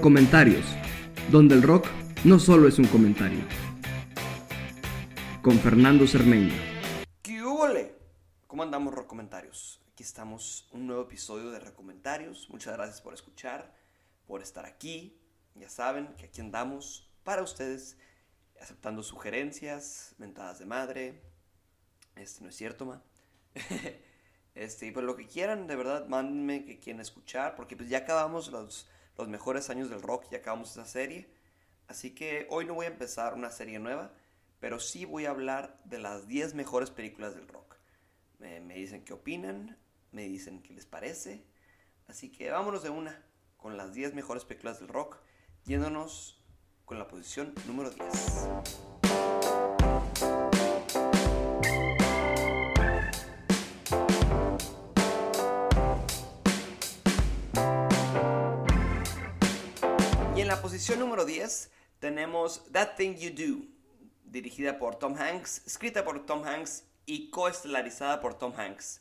Comentarios, donde el rock no solo es un comentario. Con Fernando Cermeño. ¿Qué hubole? ¿Cómo andamos, Comentarios? Aquí estamos, un nuevo episodio de Recomentarios. Muchas gracias por escuchar, por estar aquí. Ya saben que aquí andamos para ustedes, aceptando sugerencias, mentadas de madre. Este no es cierto, ma. este, y pues lo que quieran, de verdad, mándenme que quieren escuchar, porque pues ya acabamos los los mejores años del rock y acabamos esa serie. Así que hoy no voy a empezar una serie nueva, pero sí voy a hablar de las 10 mejores películas del rock. Me, dicen qué opinan, me dicen qué les parece. Así que vámonos de una con las 10 mejores películas del rock, yéndonos con la posición número 10. Posición número 10 tenemos That Thing You Do, dirigida por Tom Hanks, escrita por Tom Hanks y coestelarizada por Tom Hanks.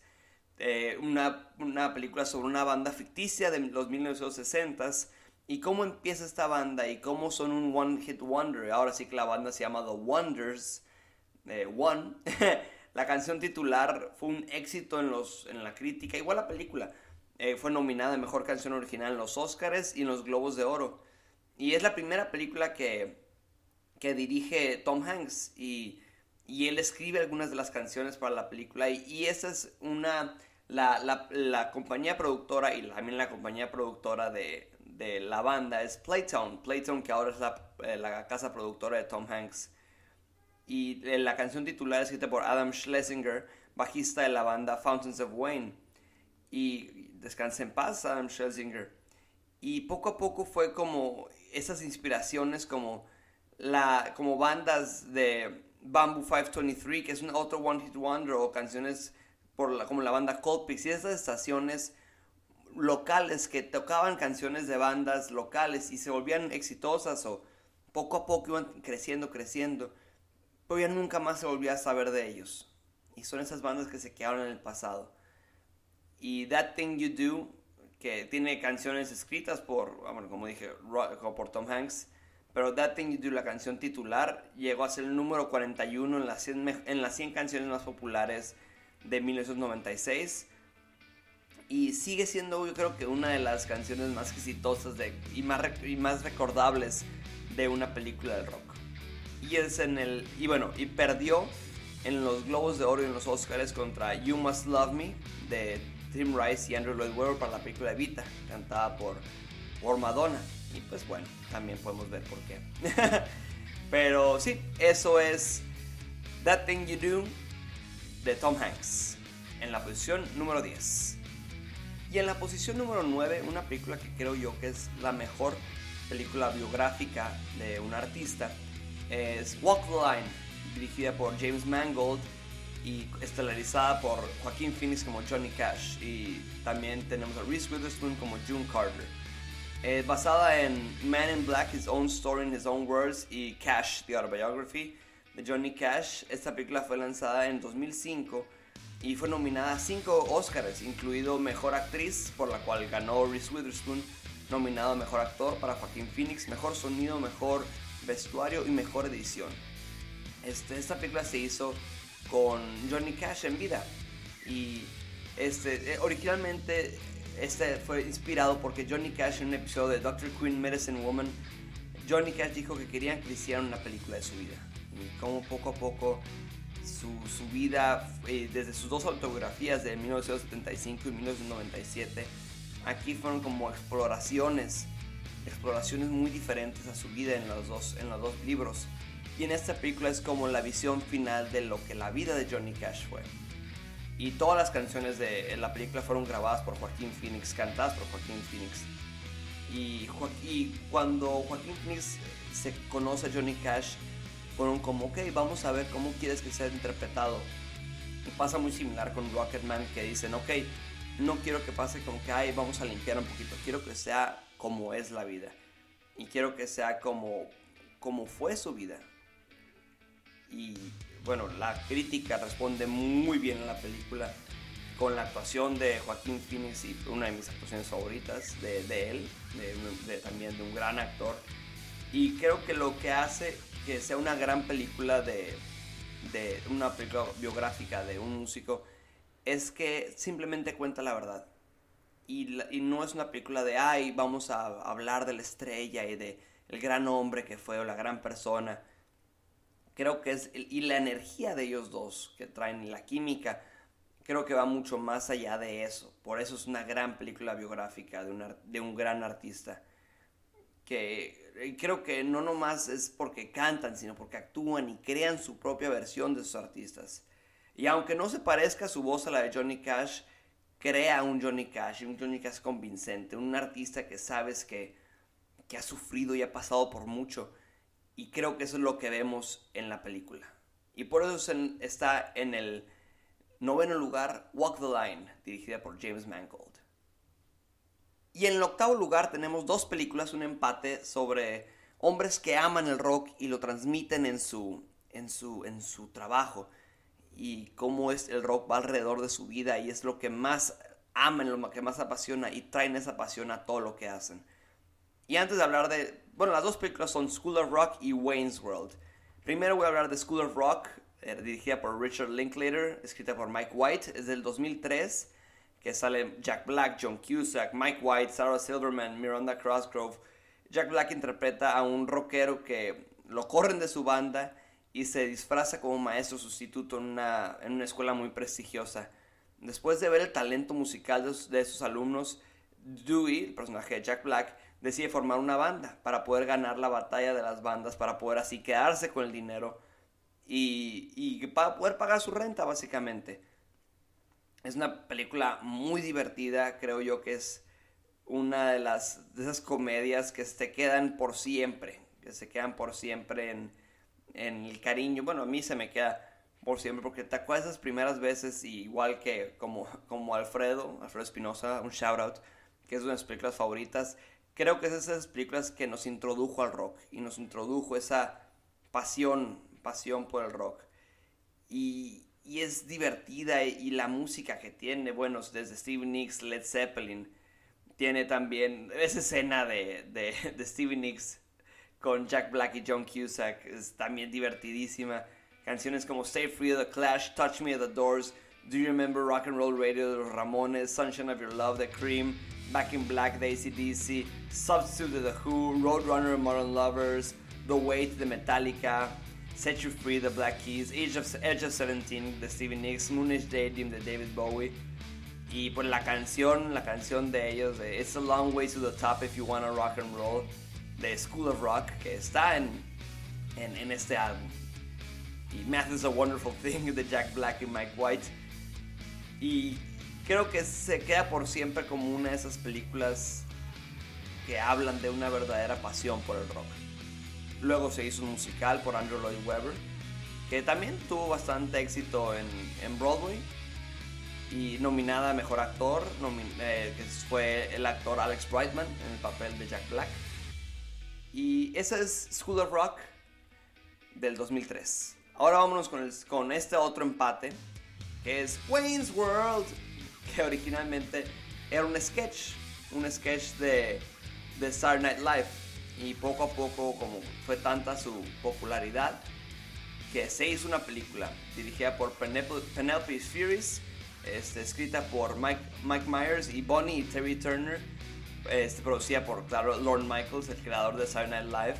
Eh, una, una, película sobre una banda ficticia de los 1960s y cómo empieza esta banda y cómo son un one hit wonder. Ahora sí que la banda se llama The Wonders. Eh, one. la canción titular fue un éxito en, los, en la crítica, igual la película. Eh, fue nominada a Mejor Canción Original en los Oscars y en los Globos de Oro. Y es la primera película que, que dirige Tom Hanks y, y, él escribe algunas de las canciones para la película y, y esa es una, la, la, la, compañía productora y también la compañía productora de, de la banda es Playtone, Playtone que ahora es la, eh, la, casa productora de Tom Hanks. Y eh, la canción titular es escrita por Adam Schlesinger, bajista de la banda Fountains of Wayne. Y descansa en paz, Adam Schlesinger. Y poco a poco fue como esas inspiraciones como, la, como bandas de Bamboo 523, que es un otro One Hit Wonder, o canciones por como la banda Coldplay, y esas estaciones locales que tocaban canciones de bandas locales y se volvían exitosas o poco a poco iban creciendo, creciendo, pero ya nunca más se volvía a saber de ellos. Y son esas bandas que se quedaron en el pasado. Y That Thing You Do que tiene canciones escritas por, bueno, como dije, por Tom Hanks, pero That Thing You Do, la canción titular, llegó a ser el número 41 en las 100, en las 100 canciones más populares de 1996. Y sigue siendo, yo creo que una de las canciones más exitosas de, y, más, y más recordables de una película de rock. Y es en el. Y bueno, y perdió en los Globos de Oro y en los Oscars contra You Must Love Me de Tim Rice y Andrew Lloyd Webber para la película Evita, cantada por, por Madonna. Y pues bueno, también podemos ver por qué. Pero sí, eso es That Thing You Do de Tom Hanks en la posición número 10. Y en la posición número 9, una película que creo yo que es la mejor película biográfica de un artista, es Walk the Line, dirigida por James Mangold y estelarizada por Joaquín Phoenix como Johnny Cash y también tenemos a Reese Witherspoon como June Carter. Eh, basada en Man in Black, His Own Story in His Own Words y Cash, The Autobiography de Johnny Cash. Esta película fue lanzada en 2005 y fue nominada a 5 Oscars, incluido Mejor Actriz, por la cual ganó Reese Witherspoon, nominado a Mejor Actor para Joaquín Phoenix, Mejor Sonido, Mejor Vestuario y Mejor Edición. Este, esta película se hizo con Johnny Cash en vida. Y este, eh, originalmente este fue inspirado porque Johnny Cash en un episodio de Dr. Queen Medicine Woman, Johnny Cash dijo que querían que hicieran una película de su vida. Y como poco a poco su, su vida, eh, desde sus dos autobiografías de 1975 y 1997, aquí fueron como exploraciones, exploraciones muy diferentes a su vida en los dos, en los dos libros. Y en esta película es como la visión final de lo que la vida de Johnny Cash fue. Y todas las canciones de la película fueron grabadas por Joaquín Phoenix, cantadas por Joaquín Phoenix. Y, y cuando Joaquín Phoenix se conoce a Johnny Cash, fueron como, ok, vamos a ver cómo quieres que sea interpretado. Y pasa muy similar con Rocketman, que dicen, ok, no quiero que pase como que, ay, vamos a limpiar un poquito, quiero que sea como es la vida. Y quiero que sea como, como fue su vida y bueno, la crítica responde muy bien a la película con la actuación de Joaquín Phoenix y una de mis actuaciones favoritas de, de él, de, también de un gran actor. Y creo que lo que hace que sea una gran película de, de una película biográfica de un músico es que simplemente cuenta la verdad. Y, y, no es una película de, ay, vamos a hablar de la estrella y de el gran hombre que fue o la gran persona. Creo que es, y la energía de ellos dos que traen la química, creo que va mucho más allá de eso. Por eso es una gran película biográfica de, de un gran artista. Que creo que no nomás es porque cantan, sino porque actúan y crean su propia versión de sus artistas. Y aunque no se parezca su voz a la de Johnny Cash, crea un Johnny Cash, un Johnny Cash convincente, un artista que sabes que, que ha sufrido y ha pasado por mucho. Y creo que eso es lo que vemos en la película. Y por eso está en el Noveno lugar, Walk the Line, dirigida por James Mangold. Y en el octavo lugar tenemos dos películas, un empate sobre hombres que aman el rock y lo transmiten en su, en su, en su trabajo. Y cómo es el rock va alrededor de su vida y es lo que más aman, lo que más apasiona y traen esa pasión a todo lo que hacen. Y antes de hablar de... Bueno, las dos películas son School of Rock y Wayne's World. Primero voy a hablar de School of Rock, dirigida por Richard Linklater, escrita por Mike White, es del 2003, que sale Jack Black, John Cusack, Mike White, Sarah Silverman, Miranda Crossgrove. Jack Black interpreta a un rockero que lo corren de su banda y se disfraza como maestro sustituto en una, en una escuela muy prestigiosa. Después de ver el talento musical de de sus alumnos, Dewey, el personaje de Jack Black, decide formar una banda para poder ganar la batalla de las bandas, para poder así quedarse con el dinero y, para poder pagar su renta básicamente. Es una película muy divertida, creo yo que es una de las de esas comedias que se quedan por siempre, que se quedan por siempre en, en el cariño. Bueno, a mí se me queda por siempre porque te acuerdas esas primeras veces y igual que como, como Alfredo, Alfredo Espinosa, un shout out, que es una de mis películas favoritas. Creo que es esas películas que nos introdujo al rock y nos introdujo esa pasión pasión por el rock. Y, es divertida y la música que tiene, bueno, desde Stevie Nicks, Led Zeppelin, tiene también esa escena de, de, de Stevie Nicks con Jack Black y John Cusack, es también divertidísima. Canciones como Stay Free of the Clash, Touch Me at the Doors, Do You Remember Rock and Roll Radio Ramones, Sunshine of Your Love, The Cream, Back in Black de ACDC, Substitute The Who, Roadrunner Modern Lovers, The Weight The Metallica, Set You Free, The Black Keys, Age of, Edge of 17 The Stevie Nicks, Moonish Daydream de David Bowie. Y pues la canción, la canción de ellos de It's a Long Way to the Top If You Wanna Rock and Roll de School of Rock que está en, en, en este álbum. Y Math is a Wonderful Thing de Jack Black y Mike White. Y creo que se queda por siempre como una de esas películas que hablan de una verdadera pasión por el rock. Luego se hizo un musical por Andrew Lloyd Webber, que también tuvo bastante éxito en, en Broadway. Y nominada a Mejor Actor, eh, que fue el actor Alex Brightman en el papel de Jack Black. Y esa es School of Rock del 2003. Ahora vámonos con, el, con este otro empate, es Wayne's World, que originalmente era un sketch, un sketch de, de Saturday Night Live. Y poco a poco, como fue tanta su popularidad, que se hizo una película dirigida por Penelope Furies, este, escrita por Mike, Mike Myers y Bonnie y Terry Turner, este, producida por, claro, Lorne Michaels, el creador de Saturday Night Live,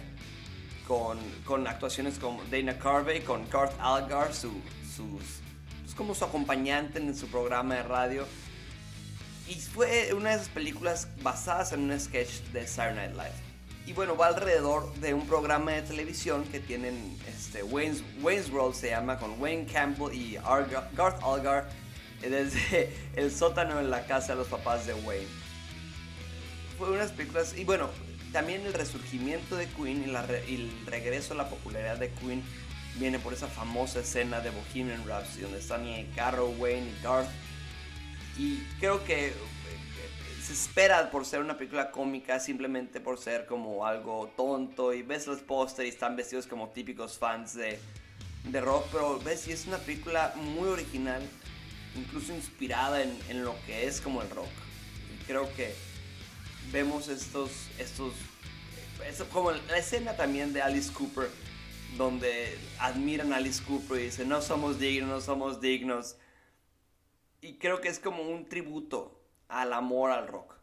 con, con actuaciones como Dana Carvey, con Garth Algar, su, sus, pues, como su acompañante en su programa de radio. Y fue una de esas películas basadas en un sketch de Saturday Night Live. Y bueno, va alrededor de un programa de televisión que tienen este, Wayne's, Wayne's World, se llama, con Wayne Campbell y Garth Algar desde el sótano en la casa de los papás de Wayne. Fue unas películas, y bueno, también el resurgimiento de Queen y, y el regreso a la popularidad de Queen viene por esa famosa escena de Bohemian Rhapsody donde están y Carol, Wayne y Garth. Y creo que se espera por ser una película cómica simplemente por ser como algo tonto y ves los pósteres y están vestidos como típicos fans de, de rock, pero ves y es una película muy original incluso inspirada en, en lo que es como el rock. Y creo que vemos estos, estos, eso como la escena también de Alice Cooper, donde admiran a Alice Cooper y dicen, no somos dignos, no somos dignos. Y creo que es como un tributo al amor al rock,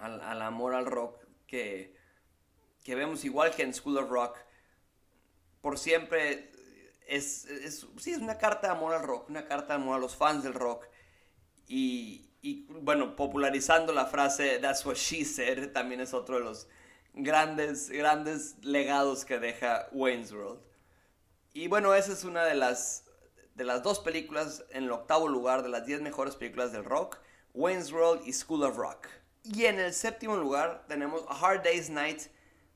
al, al amor al rock que, que vemos igual que en School of Rock, por siempre es, es, sí, es una carta de amor al rock, una carta de amor a los fans del rock. Y, y bueno, popularizando la frase That's what she said también es otro de los grandes, grandes legados que deja Wayne's World. Y bueno, esa es una de las, de las dos películas en el octavo lugar de las 10 mejores películas del rock, Wayne's World y School of Rock. Y en el séptimo lugar tenemos A Hard Day's Night,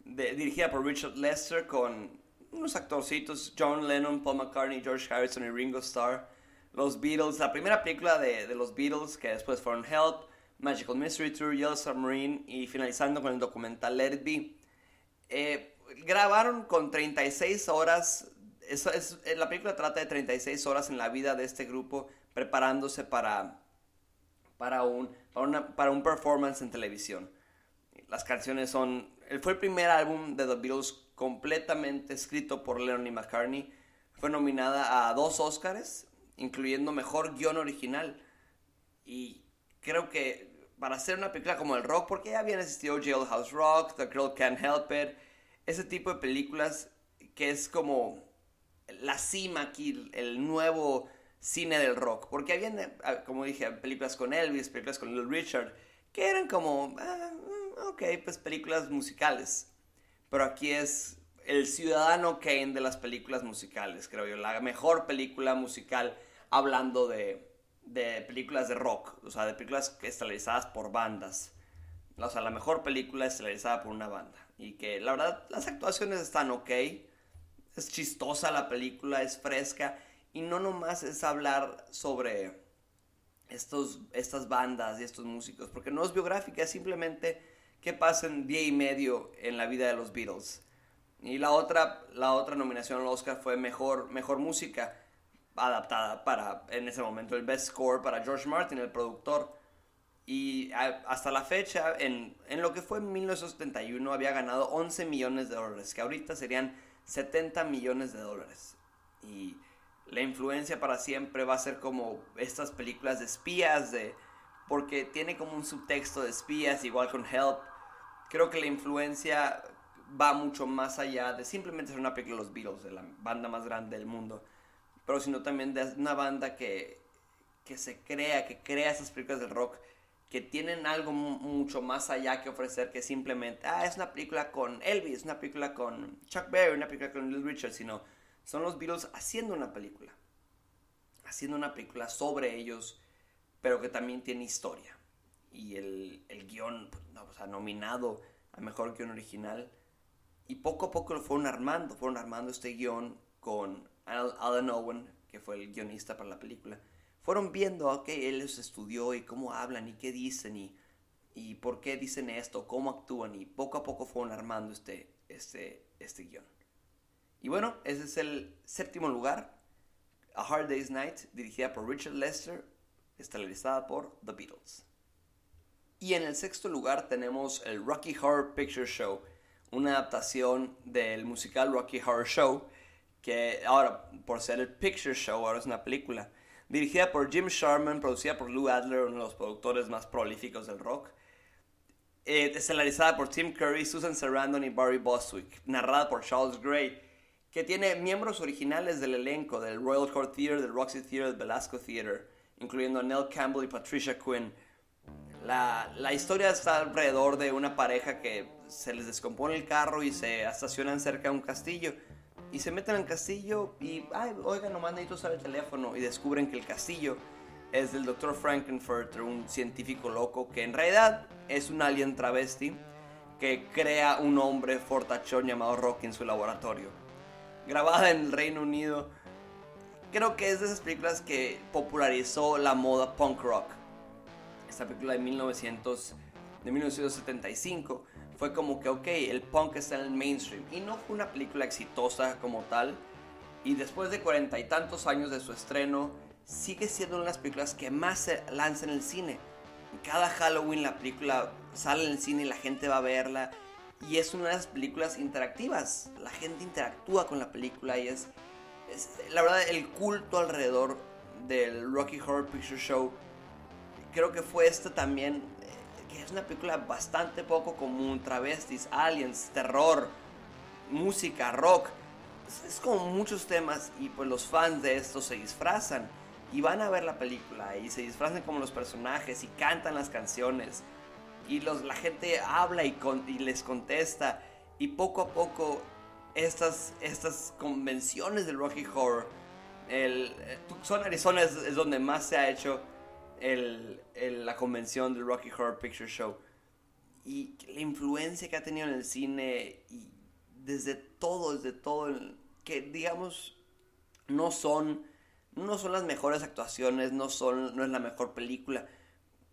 dirigida por Richard Lester con unos actorcitos, John Lennon, Paul McCartney, George Harrison y Ringo Starr los Beatles, la primera película de, de, los Beatles, que después fueron Help, Magical Mystery Tour, Yellow Submarine y finalizando con el documental Let It Be. Eh, grabaron con 36 horas, eso es, eh, la película trata de 36 horas en la vida de este grupo preparándose para, para, un, para, una, para un performance en televisión. Las canciones son, fue el primer álbum de The Beatles completamente escrito por Lennon y McCartney. Fue nominada a dos Oscars, incluyendo mejor guion original. Y creo que para hacer una película como el rock, porque ya habían existido Jailhouse Rock, The Girl Can't Help It, ese tipo de películas que es como la cima aquí, el nuevo cine del rock. Porque habían, ah, como dije, películas con Elvis, películas con Little Richard, que eran como, ah, ok, pues películas musicales. Pero aquí es el ciudadano Kane de las películas musicales, creo yo. La mejor película musical hablando de, de películas de rock, o sea, de películas estelaриzadas por bandas. O sea, la mejor película estelarizada por una banda. Y que la verdad, las actuaciones están ok. Es chistosa la película, es fresca. Y no nomás es hablar sobre estos, estas bandas y estos músicos. Porque no es biográfica, es simplemente qué pasa en día y medio en la vida de los Beatles. Y la otra, la otra nominación al Oscar fue mejor, mejor música adaptada para, en ese momento, el best score para George Martin, el productor. Y hasta la fecha, en, en lo que fue en 1971, había ganado 11 millones de dólares, que ahorita serían 70 millones de dólares. Y la influencia para siempre va a ser como estas películas de espías, de, porque tiene como un subtexto de espías, igual con Help. Creo que la influencia va mucho más allá de simplemente ser una película de los Beatles, de la banda más grande del mundo pero sino también de una banda que, que se crea, que crea esas películas de rock que tienen algo mucho más allá que ofrecer que simplemente, ah, es una película con Elvis, una película con Chuck Berry, una película con Little Richard, sino son los Beatles haciendo una película, haciendo una película sobre ellos, pero que también tiene historia. Y el, el guion, pues, no, o sea, nominado a Mejor Guión Original. Y poco a poco lo fueron armando, fueron armando este guion con Alan Owen, que fue el guionista para la película, fueron viendo, ok, él los estudió y cómo hablan y qué dicen y, y por qué dicen esto, cómo actúan y poco a poco fueron armando este, este, este guion. Y bueno, ese es el séptimo lugar, A Hard Day's Night, dirigida por Richard Lester, estelarizada por The Beatles. Y en el sexto lugar tenemos el Rocky Horror Picture Show, una adaptación del musical Rocky Horror Show, que ahora, por ser el Picture Show, ahora es una película. Dirigida por Jim Sharman, producida por Lou Adler, uno de los productores más prolíficos del rock. Eh, estelarizada por Tim Curry, Susan Sarandon y Barry Bostwick. Narrada por Charles Gray, que tiene miembros originales del elenco del Royal Court Theatre, del Roxy Theatre, del Velasco Theatre, incluyendo a Nell Campbell y Patricia Quinn. La, la, historia está alrededor de una pareja que se les descompone el carro y se estacionan cerca de un castillo y se meten al castillo y, ay, oigan, nomás necesito usar el teléfono y descubren que el castillo es del Dr. Frankenfurter, un científico loco que en realidad es un alien travesti que crea un hombre fortachón llamado Rocky en su laboratorio. Grabada en el Reino Unido, creo que es de esas películas que popularizó la moda punk rock. Esta película de, 1900, de 1975 fue como que, ok, el punk está en el mainstream. Y no fue una película exitosa como tal. Y después de cuarenta y tantos años de su estreno, sigue siendo una de las películas que más se lanza en el cine. Cada Halloween la película sale en el cine y la gente va a verla. Y es una de las películas interactivas. La gente interactúa con la película y es, es la verdad el culto alrededor del Rocky Horror Picture Show. Creo que fue esta también, que es una película bastante poco común. Travestis, aliens, terror, música, rock. Es, como muchos temas y pues los fans de esto se disfrazan y van a ver la película y se disfrazan como los personajes y cantan las canciones y los, la gente habla y, les contesta y poco a poco estas, estas convenciones del Rocky Horror, el, Tucson, Arizona es, donde más se ha hecho el, la convención del Rocky Horror Picture Show. Y la influencia que ha tenido en el cine y desde todo, desde todo, que digamos no son no son las mejores actuaciones, no, son, no es la mejor película,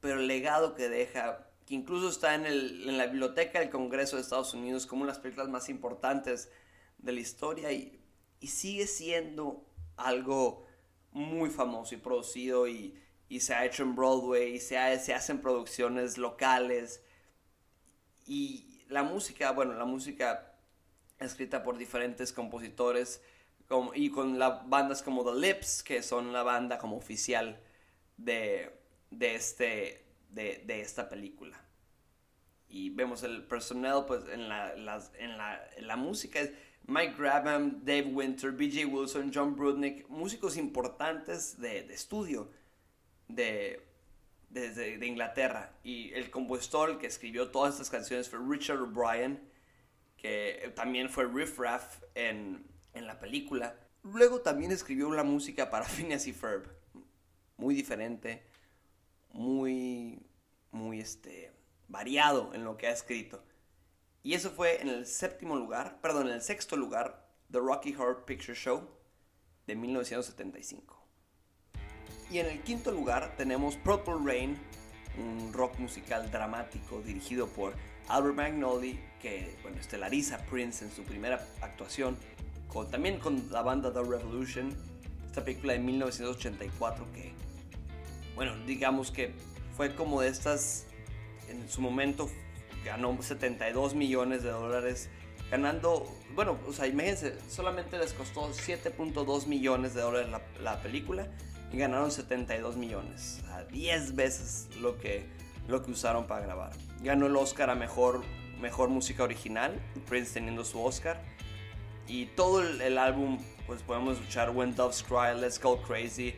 pero el legado que deja, que incluso está en, el, en la biblioteca del Congreso de Estados Unidos como una de las películas más importantes de la historia y, y sigue siendo algo muy famoso y producido y, y se ha hecho en Broadway y se, se hacen producciones locales y la música, bueno, la música escrita por diferentes compositores y con las bandas como The Lips, que son la banda como oficial de, de, este, de, de esta película. Y vemos el personal pues, en, la, las, en, la, en la música. Mike Graham, Dave Winter, BJ Wilson, John Brudnick, músicos importantes de, de estudio de, de, de, Inglaterra. Y el compositor que escribió todas estas canciones fue Richard O'Brien, que también fue Riff Raff en, en la película. Luego también escribió la música para Phineas y Ferb. Muy diferente, muy, muy este, variado en lo que ha escrito. Y eso fue en el séptimo lugar, perdón, en el sexto lugar, The Rocky Horror Picture Show de 1975. Y en el quinto lugar tenemos Purple Rain, un rock musical dramático dirigido por Albert Magnoli, que bueno, estelariza Prince en su primera actuación también con la banda The Revolution, esta película de 1984 que, bueno, digamos que fue como de estas, en su momento ganó 72 millones de dólares, ganando, bueno, o sea, imagínense, solamente les costó 7.2 millones de dólares la, la, película y ganaron 72 millones, a 10 veces lo que, lo que usaron para grabar. Ganó el Oscar a Mejor, mejor Música Original, Prince teniendo su Oscar y todo el, álbum, pues podemos escuchar When Doves Cry, Let's Go Crazy,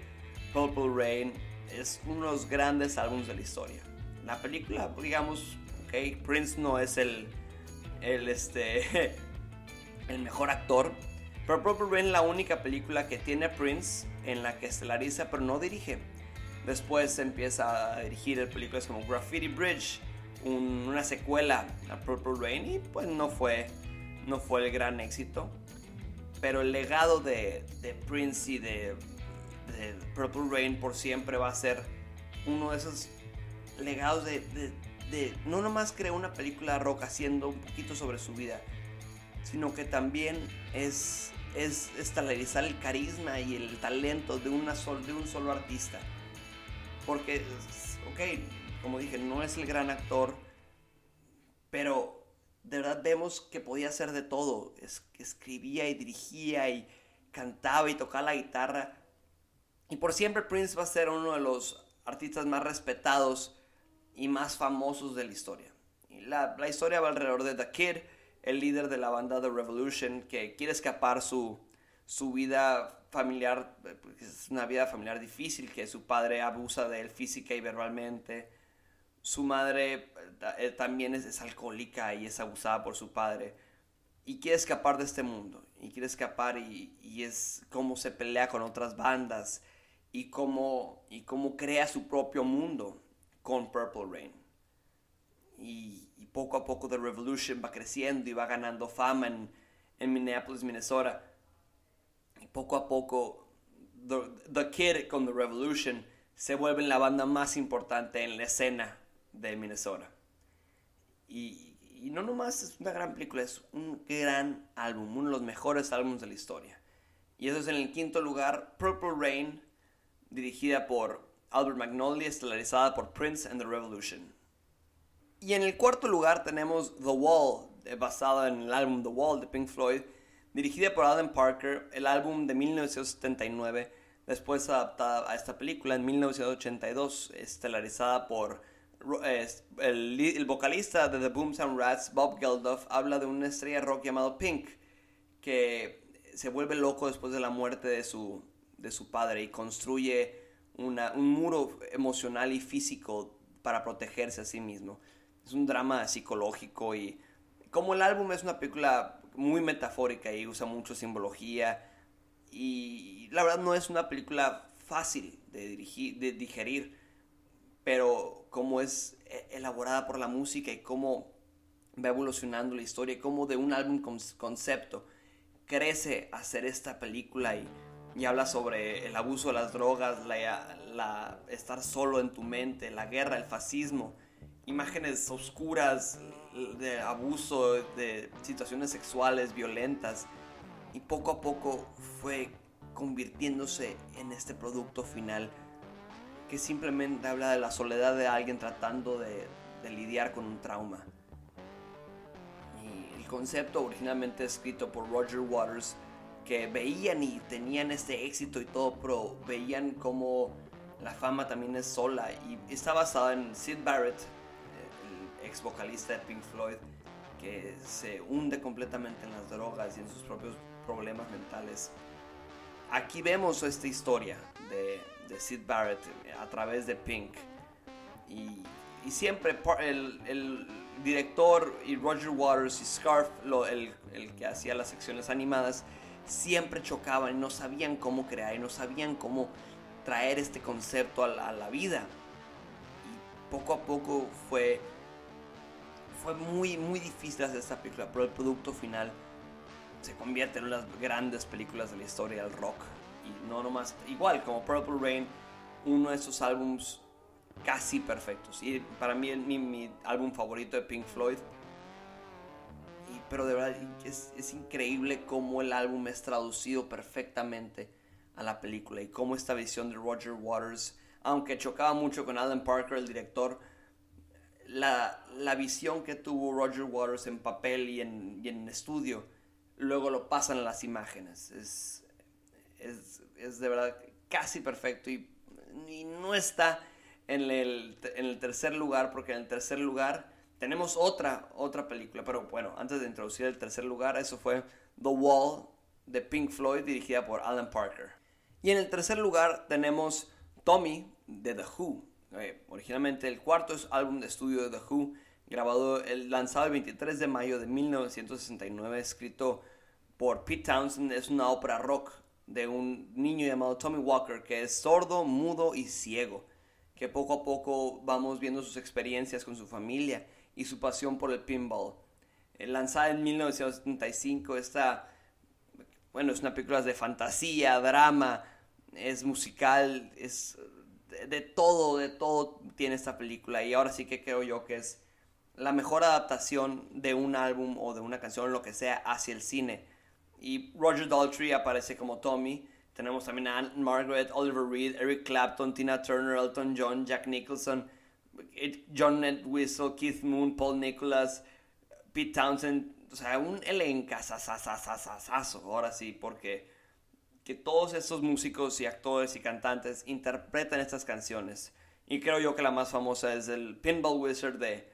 Purple Rain. Es uno de los grandes álbumes de la historia. La película, digamos, ok, Prince no es el, el, este, el mejor actor. Purple Rain es la única película que tiene Prince en la que estelariza pero no dirige. Después empieza a dirigir películas como Graffiti Bridge, una secuela a Purple Rain y pues no fue no fue el gran éxito, pero el legado de, Prince y de, Purple Rain por siempre va a ser uno de esos legados de, no nomás creó una película rock haciendo un poquito sobre su vida, sino que también es, es estelarizar el carisma y el talento de, una de un solo artista. Porque, ok, como dije, no es el gran actor, pero de verdad vemos que podía hacer de todo. Es, escribía y dirigía y cantaba y tocaba la guitarra. Y por siempre Prince va a ser uno de los artistas más respetados y más famosos de la historia. Y la, la historia va alrededor de The Kid, el líder de la banda The Revolution, que quiere escapar su, su vida familiar, es una vida familiar difícil, que su padre abusa de él física y verbalmente su madre eh, también es, alcohólica y es abusada por su padre. Y quiere escapar de este mundo. Y quiere escapar y, es como se pelea con otras bandas. Y cómo, y cómo crea su propio mundo con Purple Rain. Y, poco a poco The Revolution va creciendo y va ganando fama en, en Minneapolis, Minnesota. Y poco a poco The, The Kid con The Revolution se vuelve la banda más importante en la escena de Minnesota. Y, no nomás es una gran película, es un gran álbum, uno de los mejores álbumes de la historia. Y eso es en el quinto lugar, Purple Rain dirigida por Albert Magnoli, estelarizada por Prince and the Revolution. Y en el cuarto lugar tenemos The Wall, eh, basada en el álbum The Wall de Pink Floyd, dirigida por Alan Parker, el álbum de 1979, después adaptada a esta película en 1982, estelarizada por el, vocalista de The Boomtown Rats, Bob Geldof, habla de una estrella rock llamado Pink, que se vuelve loco después de la muerte de su, de su padre y construye una, un muro emocional y físico para protegerse a sí mismo. Es un drama psicológico y como el álbum es una película muy metafórica y usa mucho simbología y la verdad no es una película fácil de, dirigir, de digerir, pero como es e, elaborada por la música y cómo va evolucionando la historia y cómo de un álbum con concepto crece hacer esta película y, y, habla sobre el abuso de las drogas, la, la, estar solo en tu mente, la guerra, el fascismo, imágenes oscuras de abuso, de situaciones sexuales violentas y poco a poco fue convirtiéndose en este producto final que simplemente habla de la soledad de alguien tratando de, lidiar con un trauma. Y el concepto originalmente escrito por Roger Waters, que veían y tenían este éxito y todo, pero veían como la fama también es sola y está basado en Sid Barrett, ex vocalista de Pink Floyd, que se hunde completamente en las drogas y en sus propios problemas mentales. Aquí vemos esta historia de, de Sid Barrett a través de Pink. Y, y siempre el, el, director y Roger Waters y Scarf, lo, el, el, que hacía las secciones animadas, siempre chocaban y no sabían cómo crear y no sabían cómo traer este concepto a la, a la vida. Y poco a poco fue, fue muy, muy difícil hacer esta película, pero el producto final se convierte en una de las grandes películas de la historia del rock. Y no nomás, igual como Purple Rain, uno de esos álbums casi perfectos. Y para mí mi, mi álbum favorito de Pink Floyd. Pero de verdad es, es, increíble cómo el álbum es traducido perfectamente a la película y cómo esta visión de Roger Waters, aunque chocaba mucho con Alan Parker, el director, la, la visión que tuvo Roger Waters en papel y en, y en estudio, luego lo pasan a las imágenes. Es, es, es de verdad casi perfecto y, y no está en el, en el, tercer lugar porque en el tercer lugar tenemos otra, otra película. Pero bueno, antes de introducir el tercer lugar, eso fue The Wall de Pink Floyd dirigida por Alan Parker. Y en el tercer lugar tenemos Tommy de The Who. Eh, originalmente el cuarto álbum de estudio de The Who, grabado, el, lanzado el 23 de mayo de 1969, escrito por Pete Townsend. Es una ópera rock de un niño llamado Tommy Walker que es sordo, mudo y ciego. Que poco a poco vamos viendo sus experiencias con su familia y su pasión por el pinball. Eh, lanzada en 1975, esta, bueno, es una película de fantasía, drama, es musical, es de, todo, de todo tiene esta película. Y ahora sí que creo yo que es la mejor adaptación de un álbum o de una canción, lo que sea, hacia el cine. Y Roger Daltrey aparece como Tommy. Tenemos también a Anne Margaret, Oliver Reed, Eric Clapton, Tina Turner, Elton John, Jack Nicholson, John Whistle, Keith Moon, Paul Nicholas, Pete Townsend. O sea, un elencazazazazazazo, ahora sí, porque que todos estos músicos y actores y cantantes interpretan estas canciones. Y creo yo que la más famosa es el Pinball Wizard de,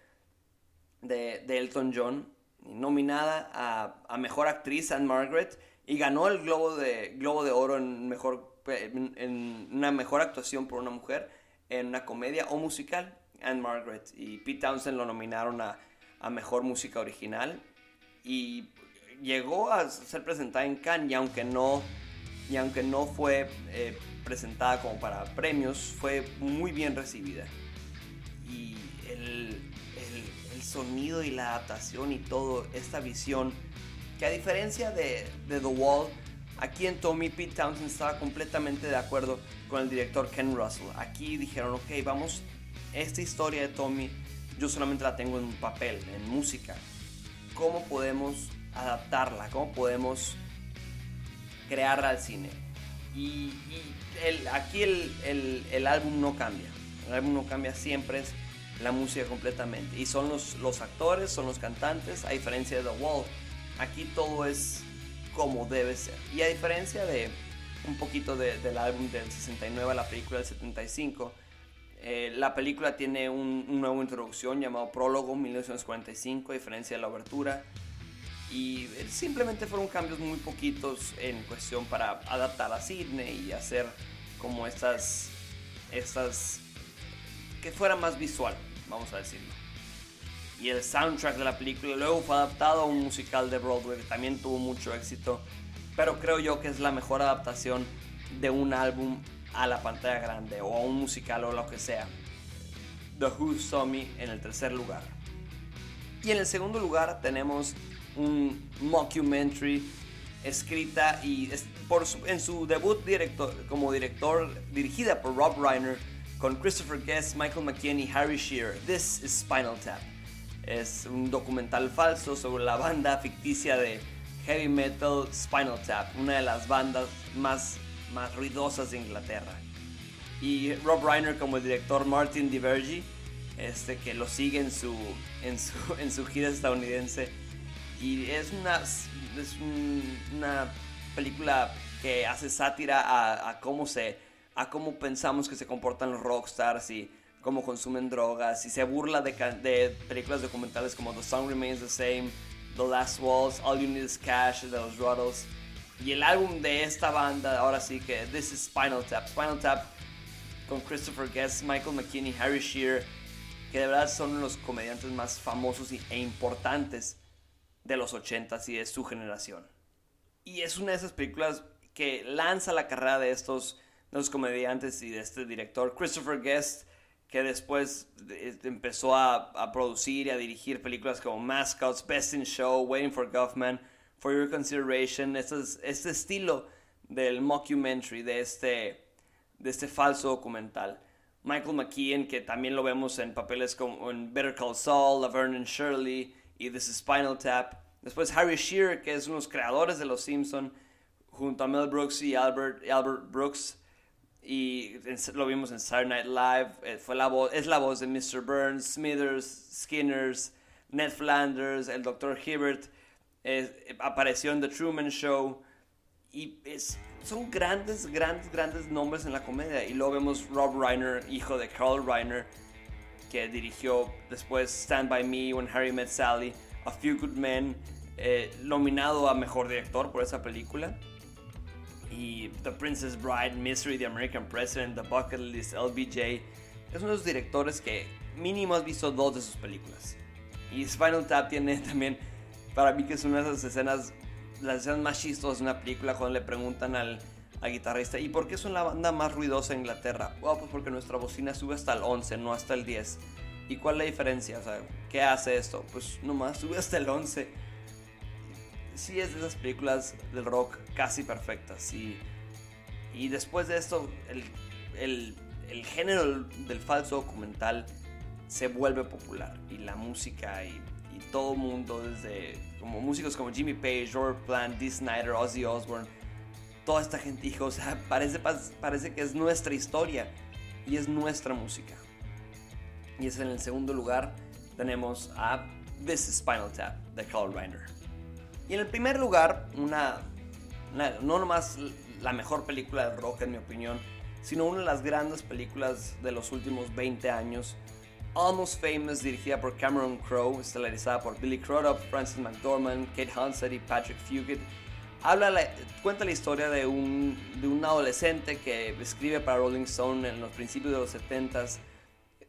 de, Elton John, nominada a, a, Mejor Actriz, Anne Margaret, y ganó el Globo de, Globo de Oro en, mejor, en una mejor actuación por una mujer en una comedia o musical, Anne Margaret. Y Pete Townsend lo nominaron a, a Mejor Música Original. Y llegó a ser presentada en Cannes, y aunque no y aunque no fue eh, presentada como para premios, fue muy bien recibida. Y el, el, el, sonido y la adaptación y todo, esta visión, que a diferencia de, de The Wall, aquí en Tommy Pete Townsend estaba completamente de acuerdo con el director Ken Russell. Aquí dijeron, ok, vamos, esta historia de Tommy yo solamente la tengo en papel, en música. ¿Cómo podemos adaptarla? ¿Cómo podemos crearla al cine. Y, el, aquí el, el, álbum no cambia. El álbum no cambia siempre, es la música completamente. Y son los, los actores, son los cantantes, a diferencia de The Wall. Aquí todo es como debe ser. Y a diferencia de un poquito del álbum del 69 a la película del 75, eh, la película tiene un, una nueva introducción llamado Prólogo 1945, a diferencia de la obertura. Y eh, simplemente fueron cambios muy poquitos en cuestión para adaptar a Sidney y hacer como estas, estas, que fuera más visual, vamos a decirlo. Y el soundtrack de la película luego fue adaptado a un musical de Broadway que también tuvo mucho éxito. Pero creo yo que es la mejor adaptación de un álbum a la pantalla grande o a un musical o lo que sea. The Who Saw en el tercer lugar. Y en el segundo lugar tenemos un mockumentary escrita y por en su debut director, como director dirigida por Rob Reiner con Christopher Guest, Michael McKean y Harry Shearer. This is Spinal Tap. Es un documental falso sobre la banda ficticia de heavy metal Spinal Tap, una de las bandas más más ruidosas de Inglaterra. Y Rob Reiner como el director Martin DiVergi, este, que lo sigue en su, en su, en su gira estadounidense. Y es una, es una película que hace sátira a, a, cómo se, a cómo pensamos que se comportan los rockstars y cómo consumen drogas. Y se burla de, de películas documentales como The Song Remains the Same, The Last Waltz, All You Need Is Cash de los Ruddles. Y el álbum de esta banda, ahora sí que This is Spinal Tap. Spinal Tap con Christopher Guest, Michael McKinney, Harry Shearer, que de verdad son los comediantes más famosos e importantes de los 80s y de su generación. Y es una de esas películas que lanza la carrera de estos, de comediantes y de este director, Christopher Guest, que después empezó a, a producir y a dirigir películas como Mascots, Best in Show, Waiting for Guffman for your consideration, este, este estilo del mockumentary, de este, de este falso documental. Michael McKean, que también lo vemos en papeles como en Better Call Saul, Laverne and Shirley y This is Spinal Tap. Después Harry Shearer, que es uno de los creadores de Los Simpson, junto a Mel Brooks y Albert, Albert Brooks. Y lo vimos en Saturday Night Live. Eh, fue la voz, es la voz de Mr. Burns, Smithers, Skinners, Ned Flanders, el Dr. Hibbert apareció en The Truman Show. Y es, son grandes, grandes, grandes nombres en la comedia. Y luego vemos Rob Reiner, hijo de Carl Reiner, que dirigió después Stand By Me, When Harry Met Sally, A Few Good Men, eh, nominado a Mejor Director por esa película. Y The Princess Bride, Mystery, The American President, The Bucket List, LBJ. Es uno de los directores que mínimo has visto dos de sus películas. Y Spinal Tap tiene también para mí que es una de esas escenas, las escenas más chistosas de una película cuando le preguntan al, guitarrista, ¿y por qué son la banda más ruidosa en Inglaterra? Bueno, pues porque nuestra bocina sube hasta el 11, no hasta el 10. ¿Y cuál es la diferencia? O ¿qué hace esto? Pues nomás sube hasta el 11. Sí es de esas películas del rock casi perfectas. Y, y después de esto, el, el, el género del falso documental se vuelve popular. Y la música y todo mundo, desde como músicos como Jimmy Page, Robert Plant, Dee Snyder, Ozzy Osbourne, toda esta gente o sea, parece, parece que es nuestra historia y es nuestra música. Y es en el segundo lugar tenemos a This is Spinal Tap de Carl Reiner. Y en el primer lugar, una, no nomás la mejor película de rock en mi opinión, sino una de las grandes películas de los últimos 20 años Almost Famous, dirigida por Cameron Crowe, estelarizada por Billy Crudup, Francis McDormand, Kate Hudson y Patrick Fugit. Habla cuenta la historia de un, de un adolescente que escribe para Rolling Stone en los principios de los 70s,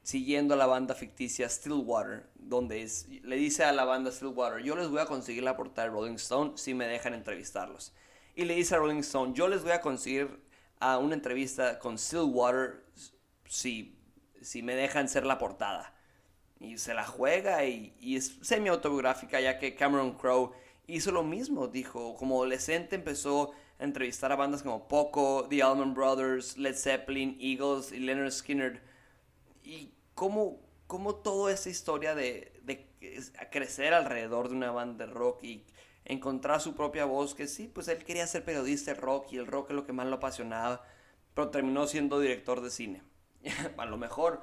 siguiendo a la banda ficticia Stillwater, donde le dice a la banda Stillwater, yo les voy a conseguir la portada de Rolling Stone si me dejan entrevistarlos. Y le dice a Rolling Stone, yo les voy a conseguir a una entrevista con Stillwater si si me dejan ser la portada. Y se la juega y, es semi-autobiográfica ya que Cameron Crowe hizo lo mismo. Dijo, como adolescente empezó a entrevistar a bandas como Poco, The Allman Brothers, Led Zeppelin, Eagles y Leonard Skinner. Y cómo, cómo toda esa historia de, de crecer alrededor de una banda de rock y encontrar su propia voz, que sí, pues él quería ser periodista de rock y el rock es lo que más lo apasionaba, pero terminó siendo director de cine. a lo mejor,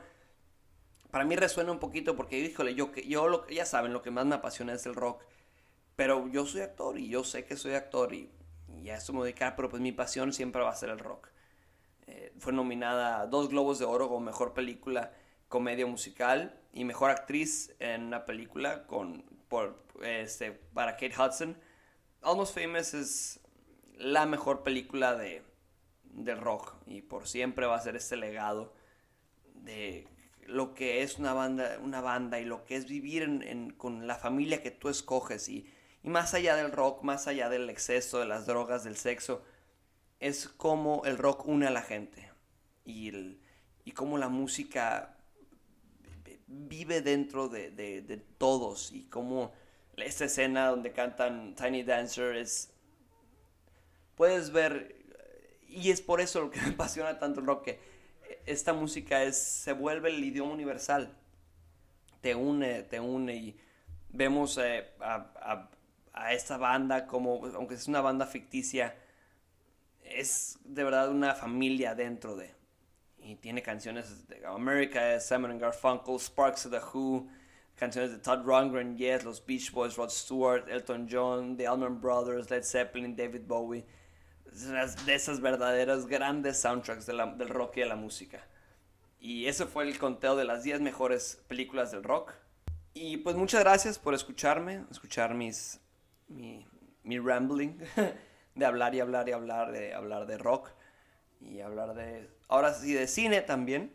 para mí resuena un poquito porque, híjole, yo, yo lo, ya saben, lo que más me apasiona es el rock, pero yo soy actor y yo sé que soy actor y, y a eso me dedicar, pero pues mi pasión siempre va a ser el rock. Eh, fue nominada a dos Globos de Oro como Mejor Película Comedia Musical y Mejor Actriz en una película con, por, este, para Kate Hudson. Almost Famous es la mejor película de, de rock y por siempre va a ser este legado de lo que es una banda, una banda y lo que es vivir con la familia que tú escoges y, y más allá del rock, más allá del exceso, de las drogas, del sexo, es como el rock une a la gente y, el, y cómo la música vive dentro de, de, todos y cómo esta escena donde cantan Tiny Dancer es... Puedes ver, y es por eso lo que me apasiona tanto el rock, que esta música es, se vuelve el idioma universal. Te une, te une y vemos eh, a esta banda como, aunque es una banda ficticia, es de verdad una familia dentro de. Y tiene canciones de America, Simon Garfunkel, Sparks of the Who, canciones de Todd Rundgren, Yes, los Beach Boys, Rod Stewart, Elton John, The Allman Brothers, Led Zeppelin, David Bowie. De esas verdaderas grandes soundtracks del rock y de la música. Y ese fue el conteo de las 10 mejores películas del rock. Y pues muchas gracias por escucharme, escuchar mis, mi, mi rambling. de hablar y hablar y hablar, de hablar de rock y hablar de, ahora sí, de cine también.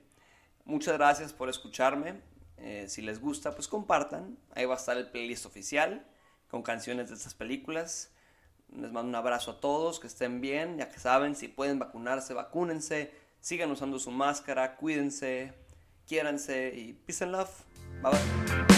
Muchas gracias por escucharme. Eh, si les gusta, pues compartan. Ahí va a estar el playlist oficial con canciones de estas películas. Les mando un abrazo a todos, que estén bien. Ya que saben, si pueden vacunarse, vacúnense. Sigan usando su máscara, cuídense, quiéranse y peace and love. Bye bye.